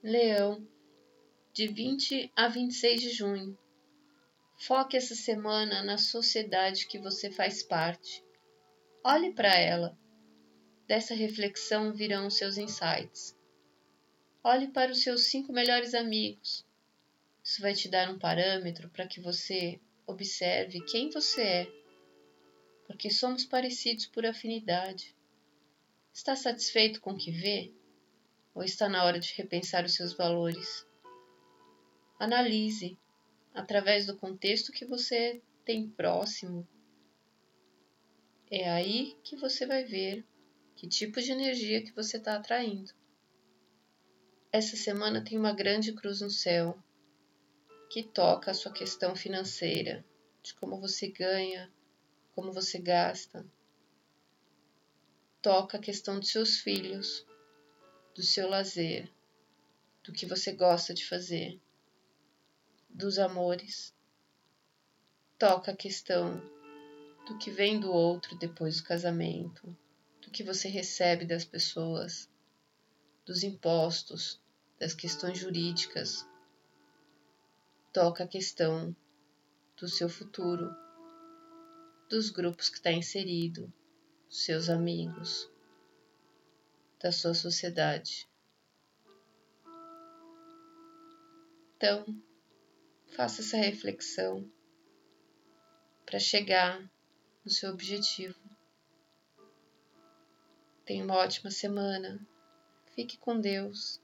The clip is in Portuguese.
Leão, de 20 a 26 de junho. Foque essa semana na sociedade que você faz parte. Olhe para ela. Dessa reflexão virão seus insights. Olhe para os seus cinco melhores amigos. Isso vai te dar um parâmetro para que você observe quem você é, porque somos parecidos por afinidade. Está satisfeito com o que vê? Ou está na hora de repensar os seus valores? Analise, através do contexto que você tem próximo. É aí que você vai ver que tipo de energia que você está atraindo. Essa semana tem uma grande cruz no céu que toca a sua questão financeira, de como você ganha, como você gasta. Toca a questão dos seus filhos, do seu lazer, do que você gosta de fazer, dos amores. Toca a questão do que vem do outro depois do casamento, do que você recebe das pessoas, dos impostos, das questões jurídicas. Toca a questão do seu futuro, dos grupos que está inserido, dos seus amigos da sua sociedade. Então, faça essa reflexão para chegar no seu objetivo. Tenha uma ótima semana. Fique com Deus.